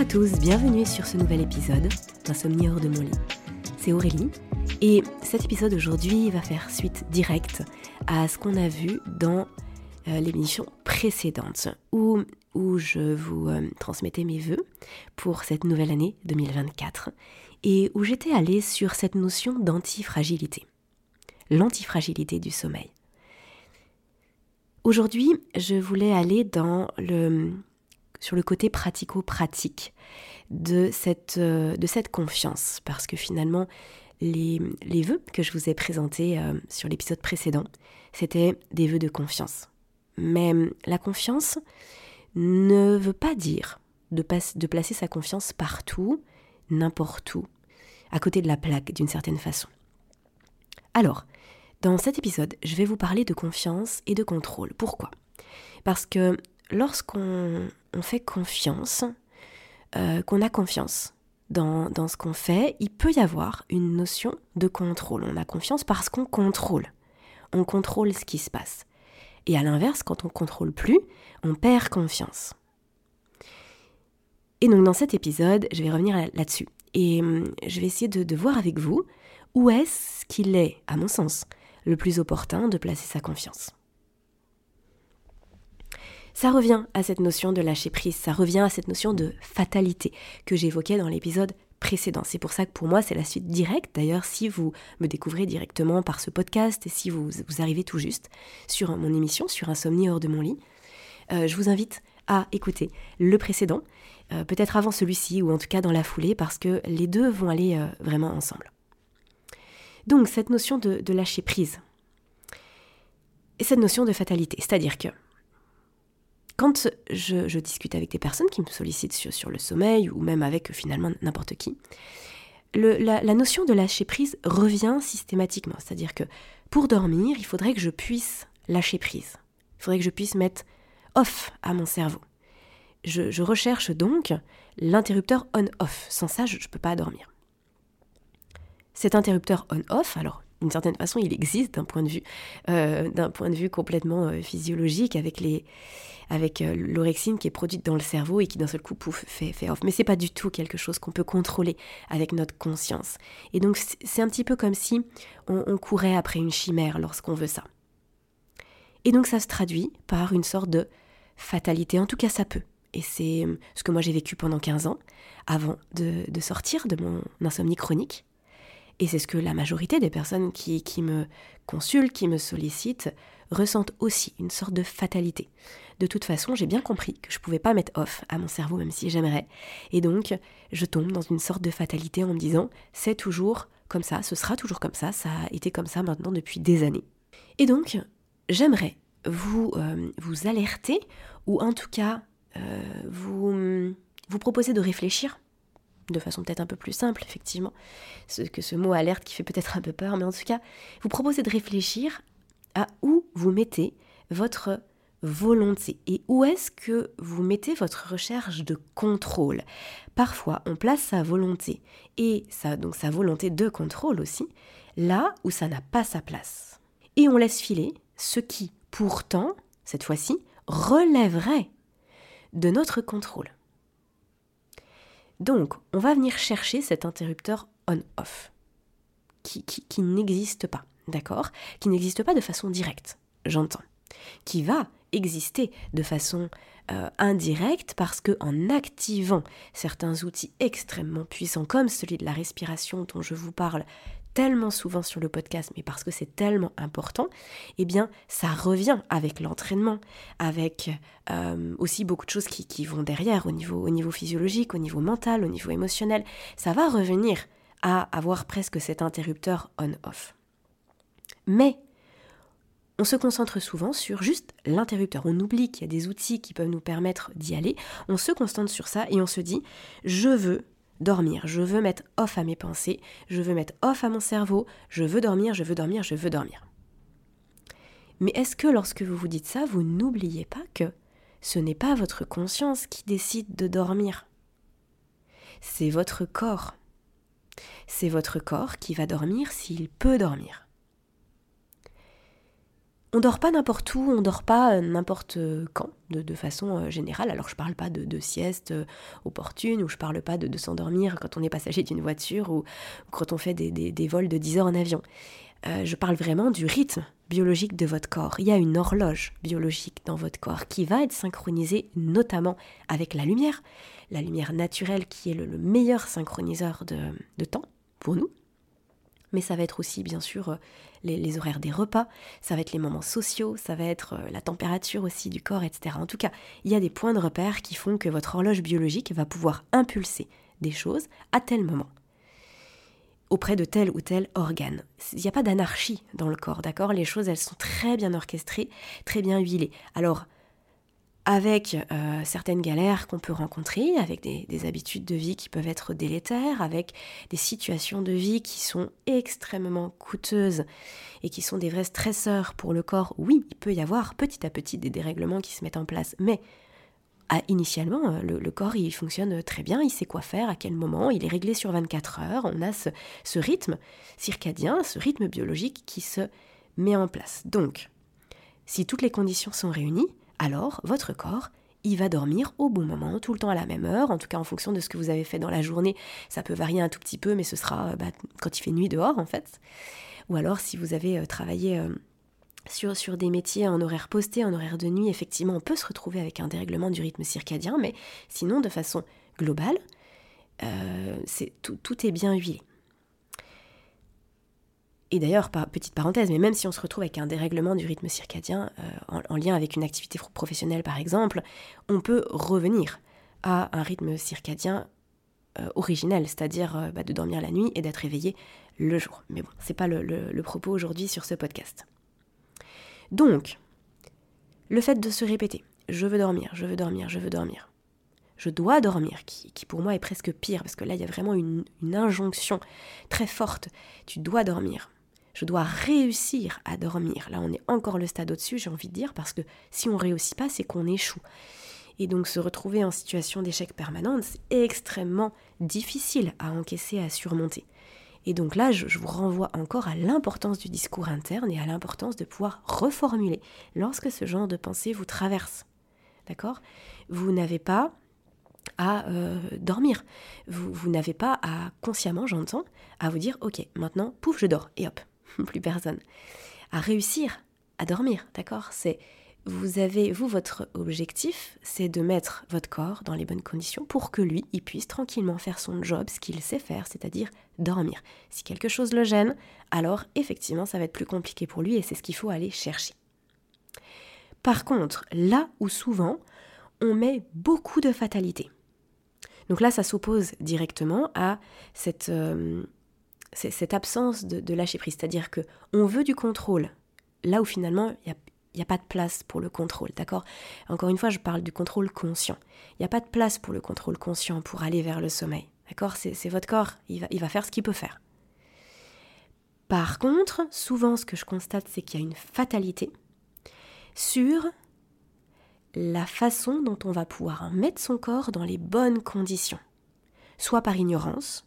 À tous, bienvenue sur ce nouvel épisode d'Insomnie hors de mon lit. C'est Aurélie et cet épisode aujourd'hui va faire suite directe à ce qu'on a vu dans euh, l'émission précédente où, où je vous euh, transmettais mes voeux pour cette nouvelle année 2024 et où j'étais allée sur cette notion d'antifragilité, l'antifragilité du sommeil. Aujourd'hui, je voulais aller dans le, sur le côté pratico-pratique de cette, euh, de cette confiance, parce que finalement, les, les vœux que je vous ai présentés euh, sur l'épisode précédent, c'était des vœux de confiance. Mais la confiance ne veut pas dire de placer sa confiance partout, n'importe où, à côté de la plaque d'une certaine façon. Alors, dans cet épisode, je vais vous parler de confiance et de contrôle. Pourquoi? Parce que lorsqu'on fait confiance, euh, qu'on a confiance dans, ce qu'on fait, il peut y avoir une notion de contrôle. On a confiance parce qu'on contrôle. On contrôle ce qui se passe. Et à l'inverse, quand on contrôle plus, on perd confiance. Et donc dans cet épisode, je vais revenir là-dessus. Et hum, je vais essayer de voir avec vous où est-ce qu'il est, à mon sens, le plus opportun de placer sa confiance. Ça revient à cette notion de lâcher prise, ça revient à cette notion de fatalité que j'évoquais dans l'épisode précédent. C'est pour ça que pour moi c'est la suite directe. D'ailleurs, si vous me découvrez directement par ce podcast et si vous, vous arrivez tout juste sur mon émission sur Insomnie hors de mon lit, euh, je vous invite à écouter le précédent, euh, peut-être avant celui-ci ou en tout cas dans la foulée parce que les deux vont aller euh, vraiment ensemble. Donc cette notion de, lâcher prise et cette notion de fatalité, c'est-à-dire que quand je, discute avec des personnes qui me sollicitent sur, le sommeil ou même avec finalement n'importe qui, la, notion de lâcher prise revient systématiquement. C'est-à-dire que pour dormir, il faudrait que je puisse lâcher prise. Il faudrait que je puisse mettre off à mon cerveau. Je recherche donc l'interrupteur on-off. Sans ça, je ne peux pas dormir. Cet interrupteur on-off, alors d'une certaine façon, il existe d'un point de vue, euh, d'un point de vue complètement euh, physiologique avec les, avec euh, l'orexine qui est produite dans le cerveau et qui d'un seul coup pouf fait, fait off. Mais c'est pas du tout quelque chose qu'on peut contrôler avec notre conscience. Et donc c'est un petit peu comme si on, courait après une chimère lorsqu'on veut ça. Et donc ça se traduit par une sorte de fatalité. En tout cas, ça peut. Et c'est ce que moi j'ai vécu pendant 15 ans avant de, de sortir de mon insomnie chronique. Et c'est ce que la majorité des personnes qui, me consultent, qui me sollicitent, ressentent aussi, une sorte de fatalité. De toute façon, j'ai bien compris que je ne pouvais pas mettre off à mon cerveau, même si j'aimerais. Et donc, je tombe dans une sorte de fatalité en me disant, c'est toujours comme ça, ce sera toujours comme ça, ça a été comme ça maintenant depuis des années. Et donc, j'aimerais vous, euh, vous alerter, ou en tout cas, euh, vous, vous proposer de réfléchir de façon peut-être un peu plus simple, effectivement, que ce mot alerte qui fait peut-être un peu peur, mais en tout cas, vous proposez de réfléchir à où vous mettez votre volonté et où est-ce que vous mettez votre recherche de contrôle. Parfois, on place sa volonté et donc sa volonté de contrôle aussi, là où ça n'a pas sa place. Et on laisse filer ce qui, pourtant, cette fois-ci, relèverait de notre contrôle. Donc, on va venir chercher cet interrupteur on-off, qui, n'existe pas, d'accord? Qui n'existe pas de façon directe, j'entends. Qui va exister de façon euh, indirecte parce que en activant certains outils extrêmement puissants comme celui de la respiration dont je vous parle tellement souvent sur le podcast, mais parce que c'est tellement important, eh bien, ça revient avec l'entraînement, avec euh, aussi beaucoup de choses qui, vont derrière au niveau, au niveau physiologique, au niveau mental, au niveau émotionnel. Ça va revenir à avoir presque cet interrupteur on-off. Mais on se concentre souvent sur juste l'interrupteur. On oublie qu'il y a des outils qui peuvent nous permettre d'y aller. On se concentre sur ça et on se dit, je veux dormir, je veux mettre off à mes pensées, je veux mettre off à mon cerveau, je veux dormir, je veux dormir, je veux dormir. Mais est-ce que lorsque vous vous dites ça, vous n'oubliez pas que ce n'est pas votre conscience qui décide de dormir? C'est votre corps. C'est votre corps qui va dormir s'il peut dormir. On dort pas n'importe où, on dort pas euh, n'importe quand, de, façon euh, générale. Alors je parle pas de, sieste euh, opportune, ou je parle pas de, s'endormir quand on est passager d'une voiture, ou, quand on fait des, vols de 10 heures en avion. je parle vraiment du rythme biologique de votre corps. Il y a une horloge biologique dans votre corps qui va être synchronisée notamment avec la lumière, la lumière naturelle qui est le, meilleur synchroniseur de temps pour nous mais ça va être aussi bien sûr euh, les, horaires des repas, ça va être les moments sociaux, ça va être euh, la température aussi du corps, etc. En tout cas, il y a des points de repère qui font que votre horloge biologique va pouvoir impulser des choses à tel moment auprès de tel ou tel organe. Il n'y a pas d'anarchie dans le corps, d'accord? Les choses, elles sont très bien orchestrées, très bien huilées. Alors, avec euh, certaines galères qu'on peut rencontrer, avec des, habitudes de vie qui peuvent être délétères, avec des situations de vie qui sont extrêmement coûteuses et qui sont des vrais stresseurs pour le corps. Oui, il peut y avoir petit à petit des dérèglements qui se mettent en place, mais ah, initialement, euh, le, corps il fonctionne très bien, il sait quoi faire, à quel moment, il est réglé sur 24 heures, on a ce rythme circadien, ce rythme biologique qui se met en place. Donc, si toutes les conditions sont réunies, alors votre corps, il va dormir au bon moment, tout le temps à la même heure, en tout cas en fonction de ce que vous avez fait dans la journée. Ça peut varier un tout petit peu, mais ce sera bah, quand il fait nuit dehors en fait. Ou alors si vous avez euh, travaillé euh, sur, des métiers en horaire posté, en horaire de nuit, effectivement on peut se retrouver avec un dérèglement du rythme circadien, mais sinon de façon globale, euh, tout est bien huilé. Et d'ailleurs, petite parenthèse, mais même si on se retrouve avec un dérèglement du rythme circadien euh, en, lien avec une activité professionnelle par exemple, on peut revenir à un rythme circadien euh, originel, c'est-à-dire euh, bah, de dormir la nuit et d'être éveillé le jour. Mais bon, c'est pas le, propos aujourd'hui sur ce podcast. Donc, le fait de se répéter, je veux dormir, je veux dormir, je veux dormir, je dois dormir, qui, pour moi est presque pire, parce que là, il y a vraiment une injonction très forte, tu dois dormir. Je dois réussir à dormir. Là, on est encore le stade au-dessus, j'ai envie de dire, parce que si on réussit pas, c'est qu'on échoue. Et donc se retrouver en situation d'échec permanente, c'est extrêmement difficile à encaisser, à surmonter. Et donc là, je, vous renvoie encore à l'importance du discours interne et à l'importance de pouvoir reformuler lorsque ce genre de pensée vous traverse. D'accord? Vous n'avez pas à euh, dormir. Vous, vous n'avez pas à, consciemment, j'entends, à vous dire, ok, maintenant, pouf, je dors, et hop, plus personne, à réussir à dormir, d'accord? C'est vous avez, vous, votre objectif, c'est de mettre votre corps dans les bonnes conditions pour que lui, il puisse tranquillement faire son job, ce qu'il sait faire, c'est-à-dire dormir. Si quelque chose le gêne, alors effectivement, ça va être plus compliqué pour lui et c'est ce qu'il faut aller chercher. Par contre, là où souvent, on met beaucoup de fatalité. Donc là, ça s'oppose directement à cette, euh, cette absence de, lâcher prise, c'est-à-dire que on veut du contrôle, là où finalement il n'y a, pas de place pour le contrôle, d'accord? Encore une fois, je parle du contrôle conscient. Il n'y a pas de place pour le contrôle conscient pour aller vers le sommeil, d'accord? C'est, votre corps, il va, il va faire ce qu'il peut faire. Par contre, souvent ce que je constate, c'est qu'il y a une fatalité sur la façon dont on va pouvoir mettre son corps dans les bonnes conditions, soit par ignorance,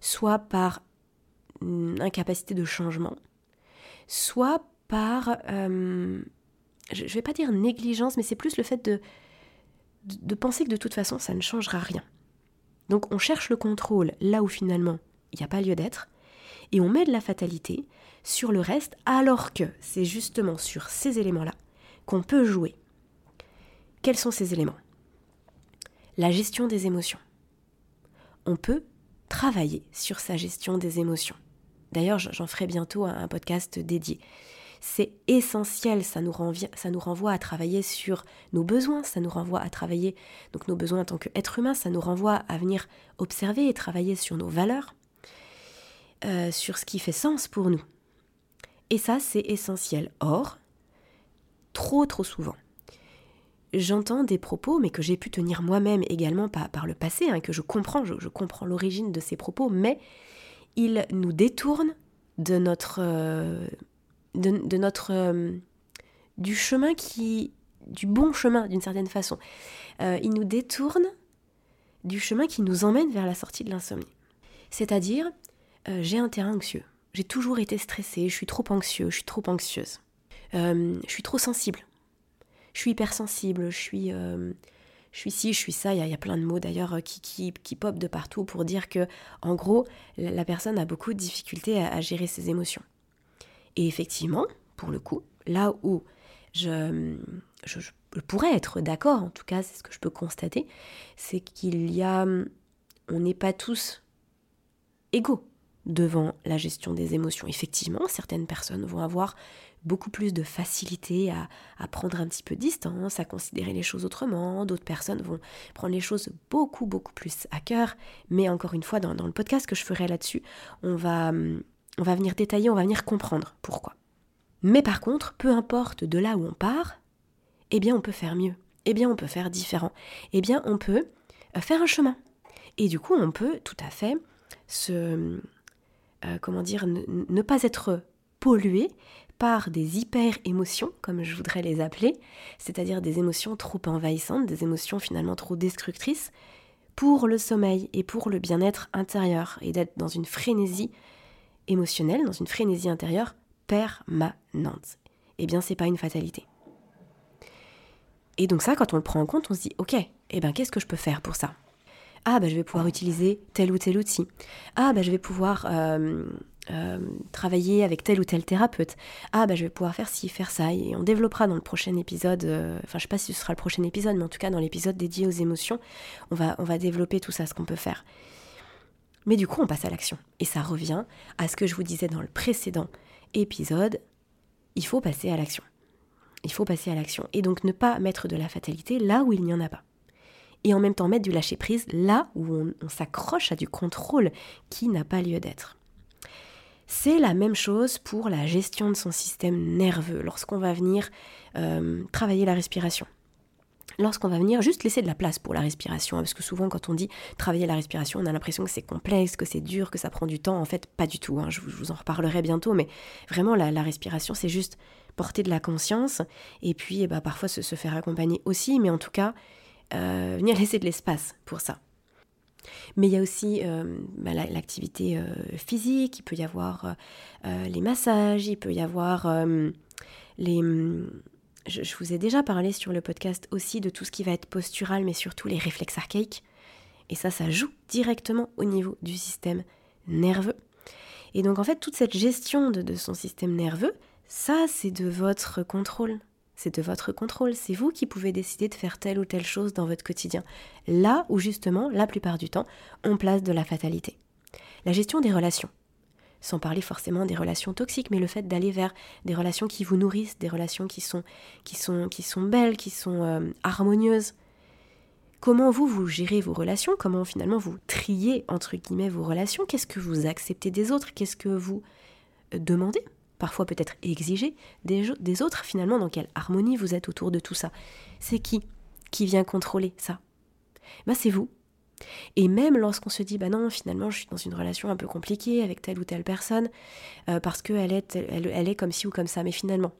soit par incapacité de changement, soit par, euh, je ne vais pas dire négligence, mais c'est plus le fait de, de penser que de toute façon, ça ne changera rien. Donc on cherche le contrôle là où finalement il n'y a pas lieu d'être, et on met de la fatalité sur le reste, alors que c'est justement sur ces éléments-là qu'on peut jouer. Quels sont ces éléments? La gestion des émotions. On peut travailler sur sa gestion des émotions. D'ailleurs, j'en ferai bientôt un podcast dédié. C'est essentiel, ça nous, renvoie, à travailler sur nos besoins, ça nous renvoie à travailler donc nos besoins en tant qu'être humain, ça nous renvoie à venir observer et travailler sur nos valeurs, euh, sur ce qui fait sens pour nous. Et ça, c'est essentiel. Or, trop trop souvent, j'entends des propos, mais que j'ai pu tenir moi-même également par, le passé, hein, que je comprends, je comprends l'origine de ces propos, mais il nous détourne de notre, euh, euh, du chemin qui, du bon chemin d'une certaine façon. Euh, il nous détourne du chemin qui nous emmène vers la sortie de l'insomnie. C'est-à-dire, j'ai un terrain anxieux. J'ai toujours été stressée, je suis trop anxieux, je suis trop anxieuse. je suis trop sensible, je suis hypersensible, je suis, je suis ci, je suis ça. Il y, a, plein de mots d'ailleurs qui, qui, qui popent de partout pour dire que, en gros, la, personne a beaucoup de difficultés à, gérer ses émotions. Et effectivement, pour le coup, là où je, je, pourrais être d'accord, en tout cas, c'est ce que je peux constater, c'est qu'il y a. On n'est pas tous égaux devant la gestion des émotions. Effectivement, certaines personnes vont avoir beaucoup plus de facilité à, prendre un petit peu de distance, à considérer les choses autrement. D'autres personnes vont prendre les choses beaucoup, beaucoup plus à cœur. Mais encore une fois, dans, le podcast que je ferai là-dessus, on va, on va venir détailler, on va venir comprendre pourquoi. Mais par contre, peu importe de là où on part, eh bien on peut faire mieux. Eh bien on peut faire différent. Eh bien on peut euh, faire un chemin. Et du coup, on peut tout à fait se, euh, comment dire, ne, pas être pollué par des hyper-émotions, comme je voudrais les appeler, c'est-à-dire des émotions trop envahissantes, des émotions finalement trop destructrices, pour le sommeil et pour le bien-être intérieur, et d'être dans une frénésie émotionnelle, dans une frénésie intérieure permanente. Eh bien, c'est pas une fatalité. Et donc ça, quand on le prend en compte, on se dit, ok, eh ben qu'est-ce que je peux faire pour ça? Ah, bah, je vais pouvoir utiliser tel ou tel outil. Ah, bah, je vais pouvoir euh, euh, travailler avec tel ou tel thérapeute. Ah, bah, je vais pouvoir faire ci, faire ça. Et on développera dans le prochain épisode, euh, enfin, je sais pas si ce sera le prochain épisode, mais en tout cas, dans l'épisode dédié aux émotions, on va, on va développer tout ça, ce qu'on peut faire. Mais du coup, on passe à l'action. Et ça revient à ce que je vous disais dans le précédent épisode. Il faut passer à l'action. Il faut passer à l'action. Et donc ne pas mettre de la fatalité là où il n'y en a pas et en même temps mettre du lâcher-prise là où on, s'accroche à du contrôle qui n'a pas lieu d'être. C'est la même chose pour la gestion de son système nerveux lorsqu'on va venir euh, travailler la respiration. Lorsqu'on va venir juste laisser de la place pour la respiration, hein, parce que souvent quand on dit travailler la respiration, on a l'impression que c'est complexe, que c'est dur, que ça prend du temps. En fait, pas du tout. Hein, je, vous en reparlerai bientôt, mais vraiment la, respiration, c'est juste porter de la conscience et puis eh ben, parfois se, se, faire accompagner aussi, mais en tout cas, euh, venir laisser de l'espace pour ça. Mais il y a aussi euh, bah, l'activité euh, physique, il peut y avoir les massages, il peut y avoir les... Je, je, vous ai déjà parlé sur le podcast aussi de tout ce qui va être postural, mais surtout les réflexes archaïques. Et ça, ça joue directement au niveau du système nerveux. Et donc en fait, toute cette gestion de son système nerveux, ça, c'est de votre contrôle c'est de votre contrôle, c'est vous qui pouvez décider de faire telle ou telle chose dans votre quotidien, là où justement, la plupart du temps, on place de la fatalité. La gestion des relations, sans parler forcément des relations toxiques, mais le fait d'aller vers des relations qui vous nourrissent, des relations qui sont, qui sont, qui sont belles, qui sont euh, harmonieuses. Comment vous, vous gérez vos relations? Comment finalement vous triez, entre guillemets, vos relations? Qu'est-ce que vous acceptez des autres? Qu'est-ce que vous euh, demandez? Parfois peut-être exiger des, autres, finalement, dans quelle harmonie vous êtes autour de tout ça. C'est qui? Qui vient contrôler ça? Ben, C'est vous. Et même lorsqu'on se dit, bah non, finalement, je suis dans une relation un peu compliquée avec telle ou telle personne, euh, parce qu'elle est, elle, est comme ci ou comme ça, mais finalement,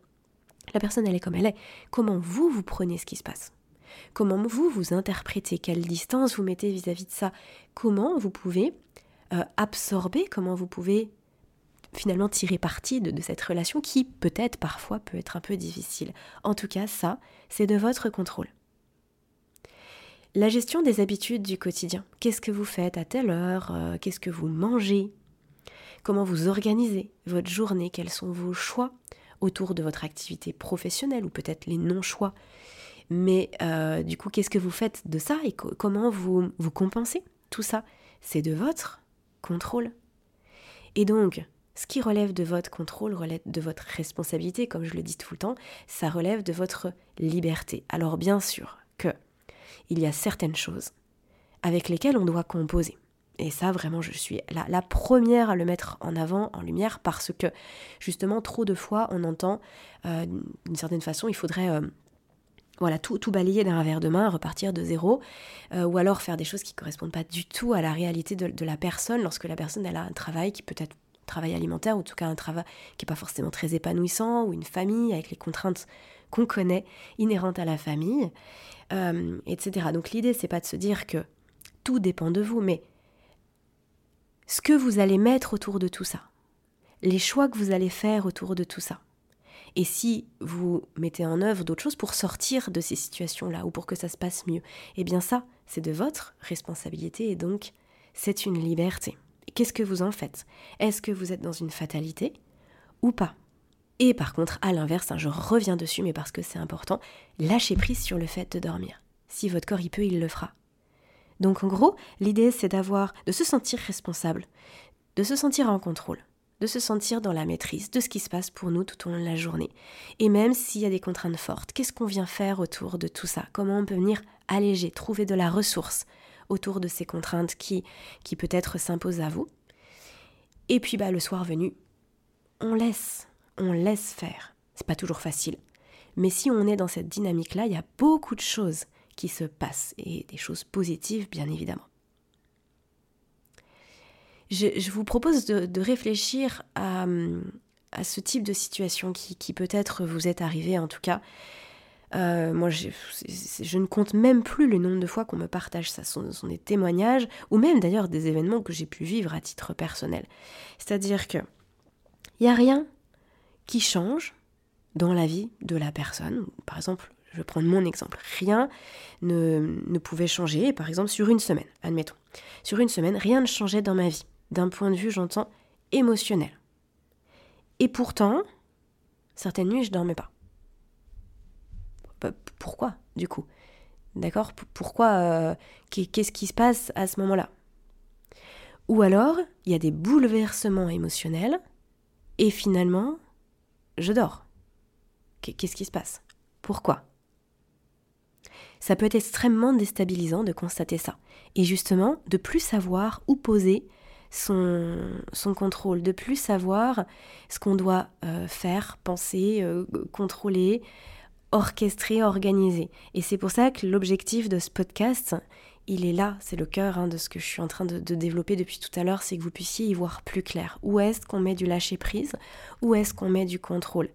la personne, elle est comme elle est. Comment vous, vous prenez ce qui se passe? Comment vous, vous interprétez? Quelle distance vous mettez vis-à-vis de ça? Comment vous pouvez euh, absorber? Comment vous pouvez finalement tirer parti de, cette relation qui peut-être parfois peut être un peu difficile. En tout cas, ça, c'est de votre contrôle. La gestion des habitudes du quotidien. Qu'est-ce que vous faites à telle heure euh, Qu'est-ce que vous mangez? Comment vous organisez votre journée? Quels sont vos choix autour de votre activité professionnelle ou peut-être les non-choix? Mais euh, du coup, qu'est-ce que vous faites de ça et comment vous, vous compensez tout ça? C'est de votre contrôle. Et donc, ce qui relève de votre contrôle relève de votre responsabilité, comme je le dis tout le temps, ça relève de votre liberté. Alors bien sûr que il y a certaines choses avec lesquelles on doit composer. Et ça, vraiment, je suis la, première à le mettre en avant, en lumière, parce que justement, trop de fois, on entend, euh, d'une certaine façon, il faudrait euh, voilà, tout, balayer d'un revers de main, repartir de zéro, euh, ou alors faire des choses qui ne correspondent pas du tout à la réalité de, de, la personne, lorsque la personne elle a un travail qui peut être travail alimentaire, ou en tout cas un travail qui n'est pas forcément très épanouissant, ou une famille avec les contraintes qu'on connaît inhérentes à la famille, euh, etc. Donc l'idée, c'est pas de se dire que tout dépend de vous, mais ce que vous allez mettre autour de tout ça, les choix que vous allez faire autour de tout ça, Et si vous mettez en œuvre d'autres choses pour sortir de ces situations-là ou pour que ça se passe mieux, eh bien ça, c'est de votre responsabilité et donc c'est une liberté. Qu'est-ce que vous en faites? Est-ce que vous êtes dans une fatalité ou pas? Et par contre, à l'inverse, hein, je reviens dessus, mais parce que c'est important, lâchez prise sur le fait de dormir. Si votre corps y peut, il le fera. Donc en gros, l'idée c'est d'avoir, de se sentir responsable, de se sentir en contrôle, de se sentir dans la maîtrise de ce qui se passe pour nous tout au long de la journée. Et même s'il y a des contraintes fortes, qu'est-ce qu'on vient faire autour de tout ça? Comment on peut venir alléger, trouver de la ressource autour de ces contraintes qui, qui peut-être s'imposent à vous Et puis bah, le soir venu, on laisse, on laisse faire. C'est pas toujours facile. Mais si on est dans cette dynamique-là, il y a beaucoup de choses qui se passent et des choses positives, bien évidemment je, vous propose de, réfléchir à, ce type de situation qui, peut-être vous est arrivé en tout cas. Euh, moi, je, ne compte même plus le nombre de fois qu'on me partage ça. Ce sont, des témoignages, ou même d'ailleurs des événements que j'ai pu vivre à titre personnel. C'est-à-dire que il n'y a rien qui change dans la vie de la personne. Par exemple, je vais prendre mon exemple. Rien ne, ne pouvait changer, par exemple, sur une semaine, admettons. Sur une semaine, rien ne changeait dans ma vie d'un point de vue, j'entends, émotionnel. Et pourtant, certaines nuits, je dormais pas. Pourquoi, du coup? D'accord? Pourquoi euh, Qu'est-ce qui se passe à ce moment-là? Ou alors, il y a des bouleversements émotionnels et finalement, je dors. Qu'est-ce qui se passe? Pourquoi? Ça peut être extrêmement déstabilisant de constater ça. Et justement, de plus savoir où poser son, contrôle, de plus savoir ce qu'on doit euh, faire, penser, euh, contrôler, orchestrer, organiser. Et c'est pour ça que l'objectif de ce podcast, il est là, c'est le cœur hein, de ce que je suis en train de, développer depuis tout à l'heure, c'est que vous puissiez y voir plus clair. Où est-ce qu'on met du lâcher prise Où est-ce qu'on met du contrôle?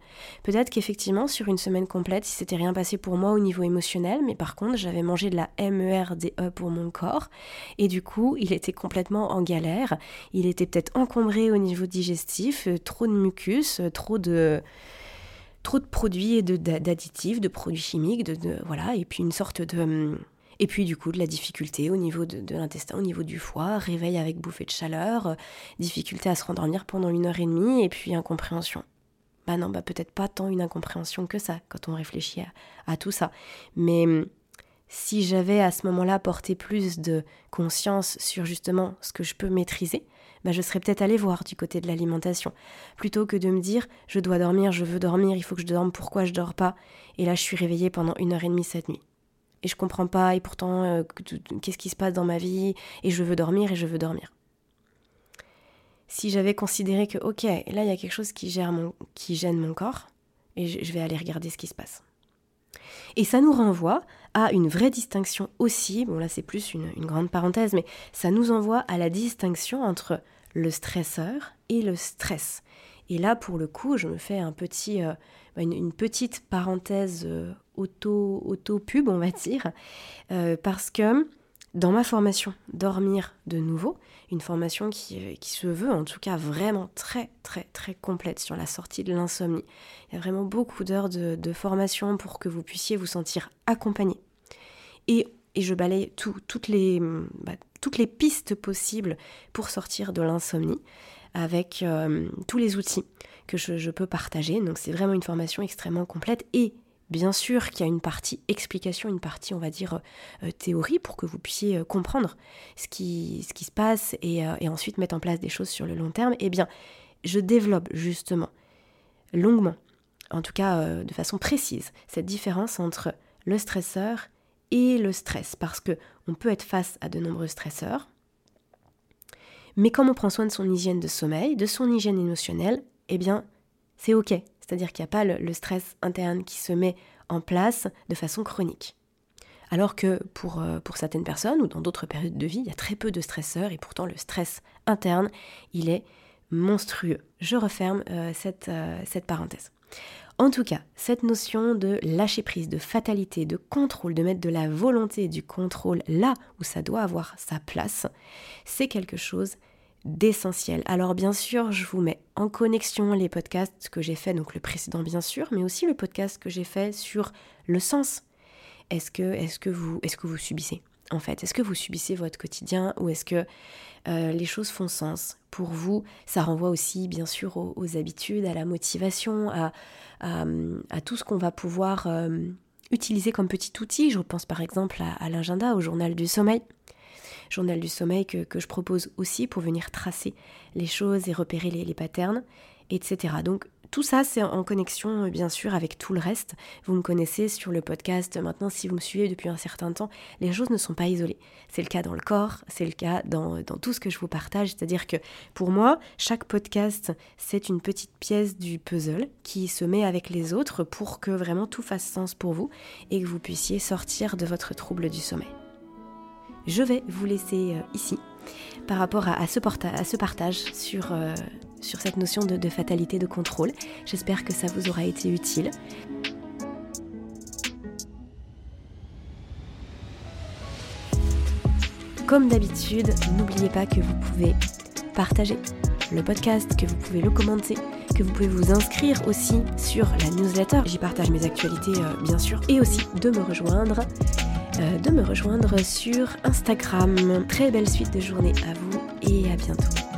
Peut-être qu'effectivement, sur une semaine complète, il s'était rien passé pour moi au niveau émotionnel, mais par contre, j'avais mangé de la MERDE pour mon corps, et du coup, il était complètement en galère. Il était peut-être encombré au niveau digestif, euh, trop de mucus, euh, trop de trop de produits et d'additifs, de, produits chimiques, de, voilà, et puis une sorte de hum, et puis du coup de la difficulté au niveau de, l'intestin, au niveau du foie, réveil avec bouffée de chaleur, euh, difficulté à se rendormir pendant une heure et demie, et puis incompréhension. Bah non, bah peut-être pas tant une incompréhension que ça quand on réfléchit à, tout ça. Mais hum, si j'avais à ce moment-là porté plus de conscience sur justement ce que je peux maîtriser, bah je serais peut-être allé voir du côté de l'alimentation. Plutôt que de me dire je dois dormir, je veux dormir, il faut que je dorme, pourquoi je dors pas? Et là je suis réveillée pendant une heure et demie cette nuit et je comprends pas et pourtant euh, qu'est-ce qui se passe dans ma vie? Et je veux dormir et je veux dormir. Si j'avais considéré que ok, là il y a quelque chose qui, gère qui gêne mon corps et je, vais aller regarder ce qui se passe. Et ça nous renvoie à une vraie distinction aussi, bon là c'est plus une, grande parenthèse, mais ça nous envoie à la distinction entre le stresseur et le stress. Et là pour le coup, je me fais un petit, euh, une, petite parenthèse euh, auto, auto pub, on va dire, euh, parce que dans ma formation Dormir de nouveau, une formation qui, se veut en tout cas vraiment très très très complète sur la sortie de l'insomnie. Il y a vraiment beaucoup d'heures de, formation pour que vous puissiez vous sentir accompagné. Et, et je balaye toutes, les, bah, toutes les pistes possibles pour sortir de l'insomnie avec tous les outils que je, peux partager. Donc c'est vraiment une formation extrêmement complète et bien sûr qu'il y a une partie explication, une partie on va dire euh, théorie pour que vous puissiez euh, comprendre ce qui, se passe et, euh, et, ensuite mettre en place des choses sur le long terme. Eh bien, je développe justement longuement, en tout cas de façon précise, cette différence entre le stresseur et le stress parce que on peut être face à de nombreux stresseurs. Mais comme on prend soin de son hygiène de sommeil, de son hygiène émotionnelle, eh bien, c'est OK. C'est-à-dire qu'il n'y a pas le, stress interne qui se met en place de façon chronique. Alors que pour, euh, pour certaines personnes ou dans d'autres périodes de vie, il y a très peu de stresseurs et pourtant le stress interne, il est monstrueux. Je referme euh, cette, euh, cette parenthèse. En tout cas, cette notion de lâcher prise, de fatalité, de contrôle, de mettre de la volonté du contrôle là où ça doit avoir sa place, c'est quelque chose d'essentiel. Alors bien sûr, je vous mets en connexion les podcasts que j'ai fait, donc le précédent bien sûr, mais aussi le podcast que j'ai fait sur le sens. Est-ce que, est que, vous, est que vous subissez? En fait Est-ce que vous subissez votre quotidien ou est-ce que euh, les choses font sens pour vous? Ça renvoie aussi bien sûr aux, habitudes, à la motivation, à, tout ce qu'on va pouvoir euh, utiliser comme petit outil. Je pense par exemple à, l'agenda, au journal du sommeil. Journal du sommeil que, je propose aussi pour venir tracer les choses et repérer les, les patterns, etc. Donc tout ça, c'est en connexion, euh, bien sûr, avec tout le reste. Vous me connaissez sur le podcast. Maintenant, si vous me suivez depuis un certain temps, les choses ne sont pas isolées. C'est le cas dans le corps, c'est le cas dans, dans tout ce que je vous partage. C'est-à-dire que pour moi, chaque podcast, c'est une petite pièce du puzzle qui se met avec les autres pour que vraiment tout fasse sens pour vous et que vous puissiez sortir de votre trouble du sommeil. Je vais vous laisser euh, ici par rapport à, ce, partage sur, euh, cette notion de, fatalité de contrôle. J'espère que ça vous aura été utile. Comme d'habitude, n'oubliez pas que vous pouvez partager le podcast, que vous pouvez le commenter, que vous pouvez vous inscrire aussi sur la newsletter. J'y partage mes actualités euh, bien sûr et aussi de me rejoindre de me rejoindre sur Instagram. Très belle suite de journée à vous et à bientôt.